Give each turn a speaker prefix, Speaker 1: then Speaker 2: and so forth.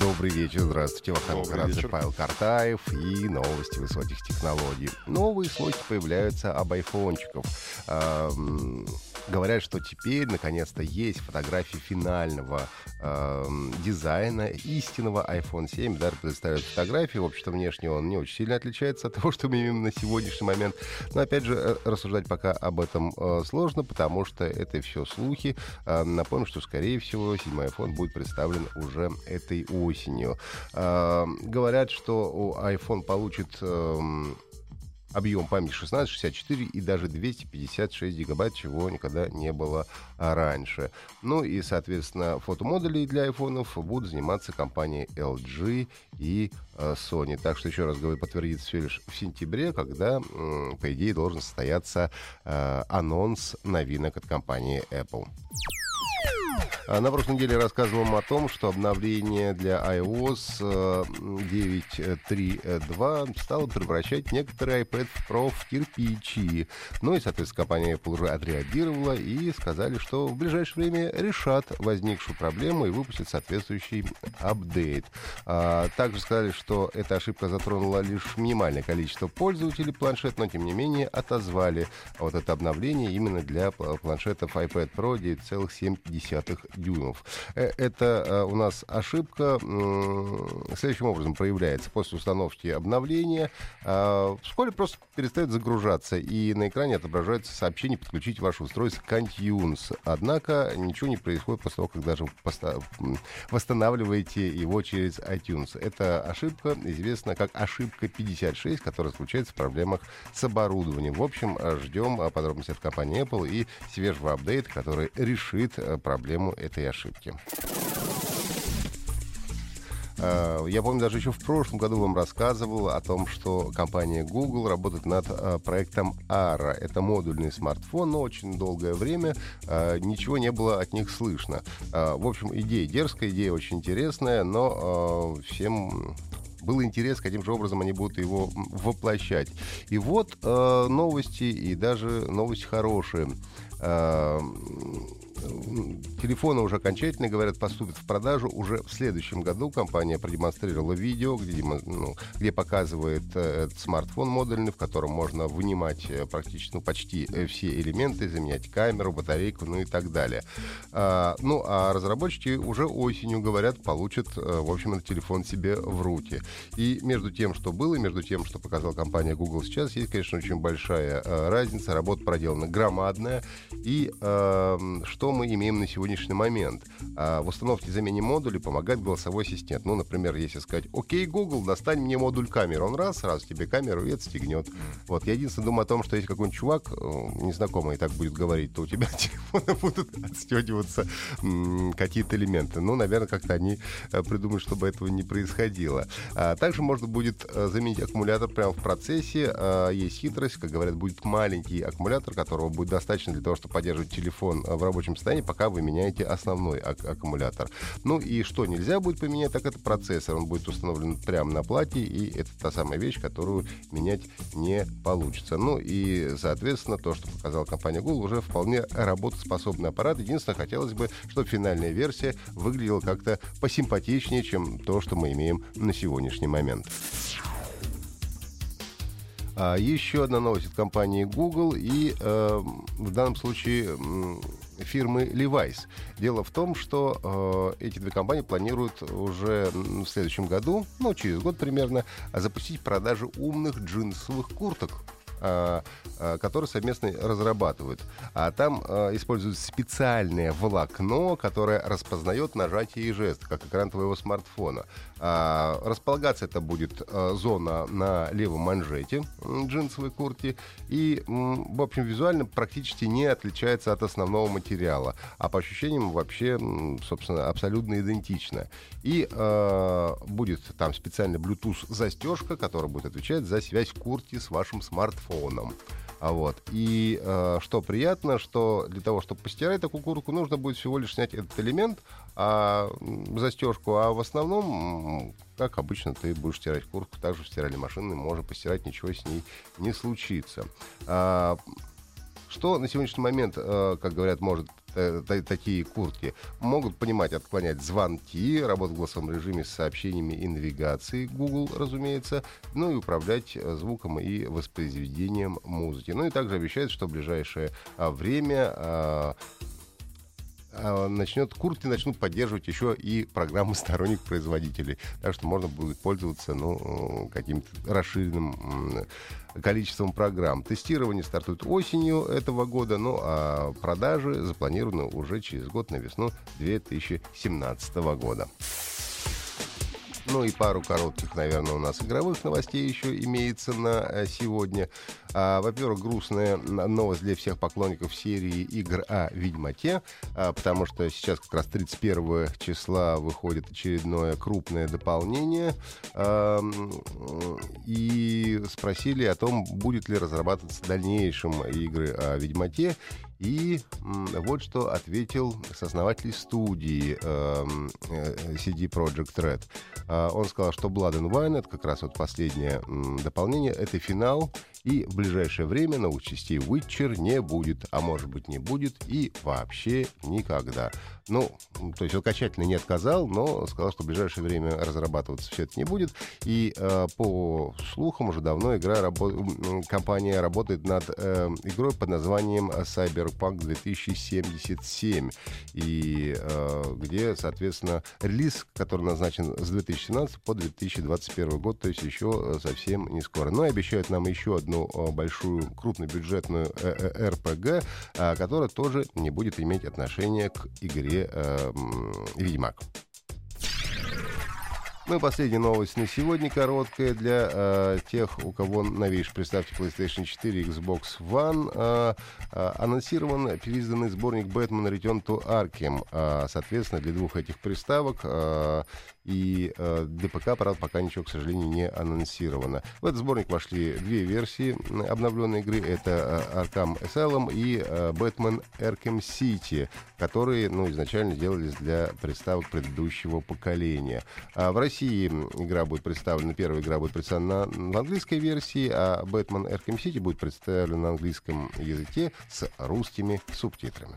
Speaker 1: Добрый вечер, здравствуйте. Вахтанг Грацев, Павел Картаев и новости высоких технологий. Новые слухи появляются об айфончиков. Говорят, что теперь наконец-то есть фотографии финального эм, дизайна истинного iPhone 7. Даже представляют фотографии. В общем-то, внешне он не очень сильно отличается от того, что мы имеем на сегодняшний момент. Но, опять же, э, рассуждать пока об этом э, сложно, потому что это все слухи. Э, напомню, что, скорее всего, седьмой iPhone будет представлен уже этой осенью. Э, говорят, что iPhone получит... Э, объем памяти 16, 64 и даже 256 гигабайт, чего никогда не было а, раньше. Ну и, соответственно, фотомодули для айфонов будут заниматься компании LG и э, Sony. Так что, еще раз говорю, подтвердится все лишь в сентябре, когда, по идее, должен состояться э, анонс новинок от компании Apple. А На прошлой неделе рассказывал вам о том, что обновление для iOS 9.3.2 стало превращать некоторые iPad Pro в кирпичи. Ну и, соответственно, компания Apple уже отреагировала и сказали, что в ближайшее время решат возникшую проблему и выпустят соответствующий апдейт. А, также сказали, что эта ошибка затронула лишь минимальное количество пользователей планшет, но тем не менее отозвали вот это обновление именно для планшетов iPad Pro 9,7 дюймов. Э, это э, у нас ошибка следующим образом проявляется. После установки обновления э, вскоре просто перестает загружаться, и на экране отображается сообщение «Подключить ваше устройство к iTunes». Однако ничего не происходит после того, как даже восстанавливаете его через iTunes. Эта ошибка известна как ошибка 56, которая заключается в проблемах с оборудованием. В общем, ждем подробности от компании Apple и свежего апдейта, который решит проблему этой ошибки. А, я помню, даже еще в прошлом году вам рассказывал о том, что компания Google работает над а, проектом ARA. Это модульный смартфон, но очень долгое время а, ничего не было от них слышно. В общем, идея дерзкая, идея очень интересная, но всем был интерес, каким же образом они будут его воплощать. И вот новости, и даже новости хорошие телефоны уже окончательно, говорят, поступят в продажу уже в следующем году. Компания продемонстрировала видео, где, ну, где показывает э, этот смартфон модульный, в котором можно вынимать э, практически, ну, почти э, все элементы, заменять камеру, батарейку, ну и так далее. А, ну, а разработчики уже осенью, говорят, получат, в общем, этот телефон себе в руки. И между тем, что было, и между тем, что показала компания Google сейчас, есть, конечно, очень большая разница. Работа проделана громадная. И э, что мы имеем на сегодняшний момент? А, в установке замене модуля помогает голосовой ассистент. Ну, например, если сказать, окей, Google, достань мне модуль камеры. Он раз, сразу тебе камеру и отстегнет. Вот, я единственное думаю о том, что если какой-нибудь чувак, э, незнакомый, так будет говорить, то у тебя телефоны будут отстегиваться какие-то элементы. Ну, наверное, как-то они э, придумают, чтобы этого не происходило. А, также можно будет э, заменить аккумулятор прямо в процессе. А, есть хитрость, как говорят, будет маленький аккумулятор, которого будет достаточно для того, чтобы поддерживать телефон в рабочем состоянии, пока вы меняете основной ак- аккумулятор. Ну и что нельзя будет поменять, так это процессор. Он будет установлен прямо на плате, и это та самая вещь, которую менять не получится. Ну и, соответственно, то, что показала компания Google, уже вполне работоспособный аппарат. Единственное, хотелось бы, чтобы финальная версия выглядела как-то посимпатичнее, чем то, что мы имеем на сегодняшний момент. А еще одна новость от компании Google и э, в данном случае фирмы Levi's. Дело в том, что э, эти две компании планируют уже в следующем году, ну, через год примерно, запустить продажу умных джинсовых курток а, а, который совместно разрабатывают. А там а, используют специальное волокно, которое распознает нажатие и жест, как экран твоего смартфона. Располагаться это будет зона на левом манжете джинсовой куртки и, в общем, визуально практически не отличается от основного материала, а по ощущениям вообще, собственно, абсолютно идентично. И будет там специальная Bluetooth застежка, которая будет отвечать за связь куртки с вашим смартфоном. А вот. И э, что приятно, что для того, чтобы постирать такую куртку, нужно будет всего лишь снять этот элемент, а, застежку, а в основном, как обычно, ты будешь стирать куртку, также в стиральной машине можно постирать, ничего с ней не случится. А, что на сегодняшний момент, э, как говорят, может такие куртки могут понимать, отклонять звонки, работать в голосовом режиме с сообщениями и навигацией Google, разумеется, ну и управлять э, звуком и воспроизведением музыки. Ну и также обещают, что в ближайшее а, время а, начнет, куртки начнут поддерживать еще и программы сторонних производителей. Так что можно будет пользоваться ну, каким-то расширенным количеством программ. Тестирование стартует осенью этого года, ну а продажи запланированы уже через год на весну 2017 года. Ну и пару коротких, наверное, у нас игровых новостей еще имеется на э, сегодня. А, во-первых, грустная новость для всех поклонников серии игр о Ведьмаке, а, потому что сейчас как раз 31 числа выходит очередное крупное дополнение. А, и спросили о том, будет ли разрабатываться в дальнейшем игры о Ведьмаке. И вот что ответил сооснователь студии э, CD Projekt Red. Э, он сказал, что Blood and Wine, это как раз вот последнее э, дополнение, это финал, и в ближайшее время новых частей Witcher не будет, а может быть не будет и вообще никогда. Ну, то есть окончательно не отказал, но сказал, что в ближайшее время разрабатываться все это не будет. И э, по слухам уже давно игра рабо... компания работает над э, игрой под названием Cyberpunk 2077. И э, где, соответственно, релиз, который назначен с 2017 по 2021 год, то есть еще совсем не скоро. Но обещают нам еще одну э, большую крупнобюджетную э, э, РПГ, э, которая тоже не будет иметь отношения к игре э, «Ведьмак». Ну и последняя новость на сегодня короткая для э, тех, у кого новейший приставки PlayStation 4 и Xbox One. Э, э, анонсирован переизданный сборник Batman Return to Arkham. Э, соответственно, для двух этих приставок э, и э, для ПК, пока ничего, к сожалению, не анонсировано. В этот сборник вошли две версии обновленной игры. Это э, Arkham Asylum и э, Batman Arkham City, которые ну, изначально делались для приставок предыдущего поколения. А в России игра будет представлена, первая игра будет представлена на, на английской версии, а Batman Arkham City будет представлена на английском языке с русскими субтитрами.